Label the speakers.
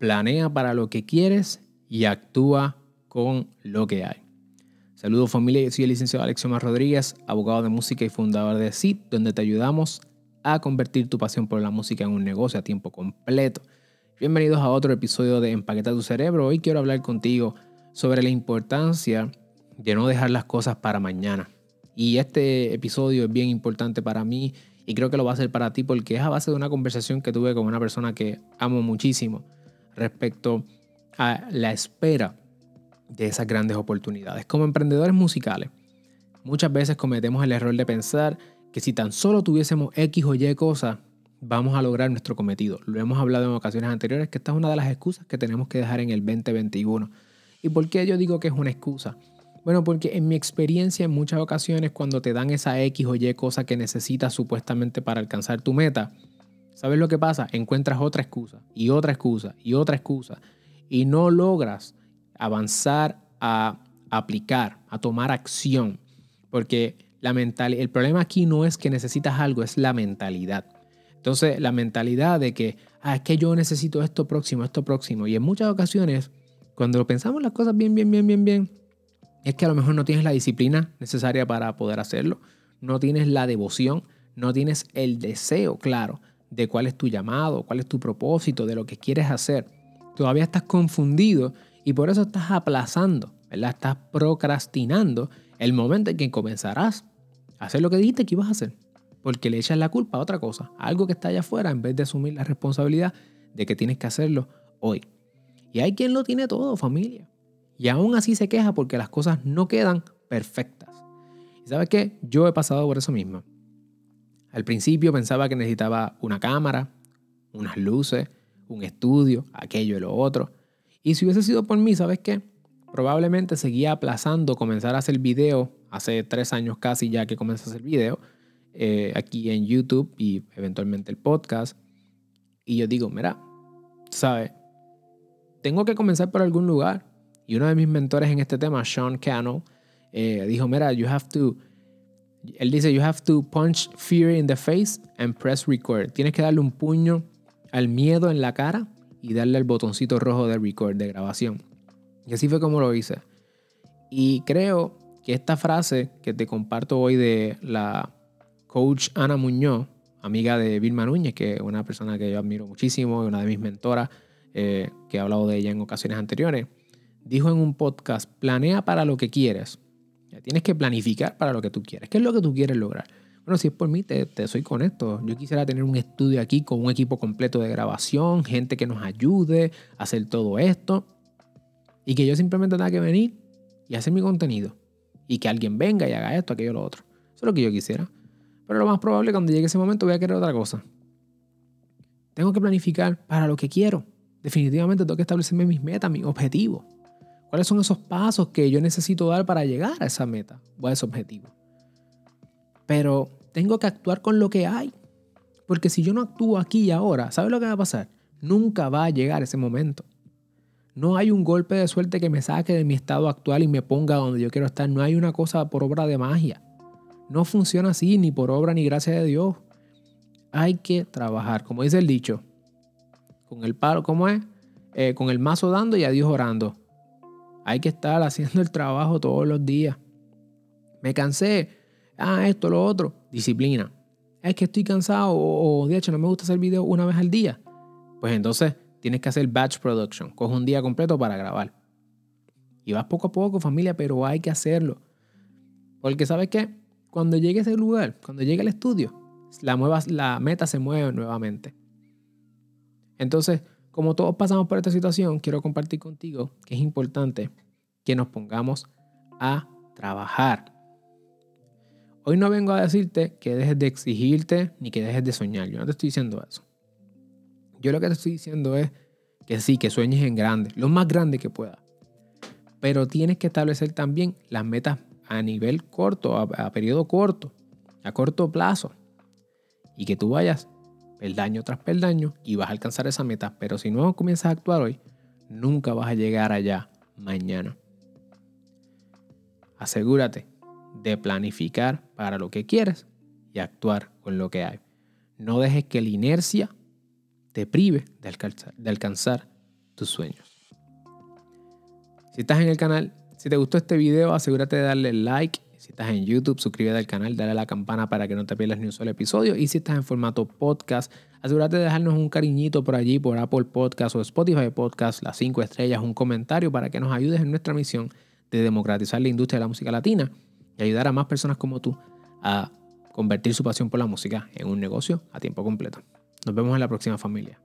Speaker 1: planea para lo que quieres y actúa con lo que hay. Saludos familia, yo soy el licenciado Alexio Mar Rodríguez, abogado de música y fundador de CIT, donde te ayudamos a convertir tu pasión por la música en un negocio a tiempo completo. Bienvenidos a otro episodio de Empaqueta tu cerebro. Hoy quiero hablar contigo sobre la importancia de no dejar las cosas para mañana. Y este episodio es bien importante para mí y creo que lo va a ser para ti porque es a base de una conversación que tuve con una persona que amo muchísimo respecto a la espera de esas grandes oportunidades. Como emprendedores musicales, muchas veces cometemos el error de pensar que si tan solo tuviésemos X o Y cosas, vamos a lograr nuestro cometido. Lo hemos hablado en ocasiones anteriores, que esta es una de las excusas que tenemos que dejar en el 2021. ¿Y por qué yo digo que es una excusa? Bueno, porque en mi experiencia en muchas ocasiones cuando te dan esa X o Y cosa que necesitas supuestamente para alcanzar tu meta, ¿sabes lo que pasa? Encuentras otra excusa y otra excusa y otra excusa y no logras avanzar a aplicar, a tomar acción, porque la mental, el problema aquí no es que necesitas algo, es la mentalidad. Entonces, la mentalidad de que, ah, es que yo necesito esto próximo, esto próximo. Y en muchas ocasiones, cuando pensamos las cosas bien, bien, bien, bien, bien, es que a lo mejor no tienes la disciplina necesaria para poder hacerlo, no tienes la devoción, no tienes el deseo claro de cuál es tu llamado, cuál es tu propósito, de lo que quieres hacer. Todavía estás confundido y por eso estás aplazando, ¿verdad? Estás procrastinando el momento en que comenzarás a hacer lo que dijiste que ibas a hacer. Porque le echas la culpa a otra cosa, algo que está allá afuera, en vez de asumir la responsabilidad de que tienes que hacerlo hoy. Y hay quien lo tiene todo, familia y aún así se queja porque las cosas no quedan perfectas. ¿Y sabes qué? Yo he pasado por eso mismo. Al principio pensaba que necesitaba una cámara, unas luces, un estudio, aquello y lo otro. Y si hubiese sido por mí, ¿sabes qué? Probablemente seguía aplazando comenzar a hacer video. Hace tres años casi ya que comencé a hacer video. Eh, aquí en YouTube y eventualmente el podcast. Y yo digo, mira, ¿sabes? Tengo que comenzar por algún lugar. Y uno de mis mentores en este tema, Sean Cannell, eh, dijo, mira, you have to, él dice, you have to punch fear in the face and press record. Tienes que darle un puño al miedo en la cara y darle el botoncito rojo de record, de grabación. Y así fue como lo hice. Y creo que esta frase que te comparto hoy de la coach Ana Muñoz, amiga de Vilma Núñez, que es una persona que yo admiro muchísimo, una de mis mentoras, eh, que he hablado de ella en ocasiones anteriores, dijo en un podcast, planea para lo que quieres. Tienes que planificar para lo que tú quieres. ¿Qué es lo que tú quieres lograr? Bueno, si es por mí, te, soy con esto. Yo quisiera tener un estudio aquí con un equipo completo de grabación, gente que nos ayude a hacer todo esto. Y que yo simplemente tenga que venir y hacer mi contenido. Y que alguien venga y haga esto, aquello, lo otro. Eso es lo que yo quisiera. Pero lo más probable cuando llegue ese momento voy a querer otra cosa. Tengo que planificar para lo que quiero. Definitivamente tengo que establecerme mis metas, mis objetivos. ¿Cuáles son esos pasos que yo necesito dar para llegar a esa meta o a ese objetivo? Pero tengo que actuar con lo que hay. Porque si yo no actúo aquí y ahora, ¿sabes lo que va a pasar? Nunca va a llegar ese momento. No hay un golpe de suerte que me saque de mi estado actual y me ponga donde yo quiero estar. No hay una cosa por obra de magia. No funciona así, ni por obra ni gracia de Dios. Hay que trabajar, como dice el dicho, con el palo, ¿cómo es? Eh, con el mazo dando y a Dios orando. Hay que estar haciendo el trabajo todos los días. Me cansé. Ah, esto, lo otro. Disciplina. Es que estoy cansado o, de hecho no me gusta hacer video una vez al día. Pues entonces tienes que hacer batch production. Coge un día completo para grabar. Y vas poco a poco, familia, pero hay que hacerlo. Porque ¿sabes qué? Cuando llegue ese lugar, cuando llegue al estudio, la, la meta se mueve nuevamente. Entonces, como todos pasamos por esta situación, quiero compartir contigo que es importante que nos pongamos a trabajar. Hoy no vengo a decirte que dejes de exigirte ni que dejes de soñar. Yo no te estoy diciendo eso. Yo lo que te estoy diciendo es que sí, que sueñes en grande, lo más grande que puedas. Pero tienes que establecer también las metas a nivel corto, a, a periodo corto, a corto plazo. Y que tú vayas peldaño tras peldaño y vas a alcanzar esa meta. Pero si no comienzas a actuar hoy, nunca vas a llegar allá mañana. Asegúrate de planificar para lo que quieres y actuar con lo que hay. No dejes que la inercia te prive de alcanzar, de alcanzar tus sueños. Si estás en el canal, si te gustó este video, asegúrate de darle like. Si estás en YouTube, suscríbete al canal, dale a la campana para que no te pierdas ni un solo episodio. Y si estás en formato podcast, asegúrate de dejarnos un cariñito por allí, por Apple Podcast o Spotify Podcast, las cinco estrellas, un comentario para que nos ayudes en nuestra misión de democratizar la industria de la música latina y ayudar a más personas como tú a convertir su pasión por la música en un negocio a tiempo completo. Nos vemos en la próxima familia.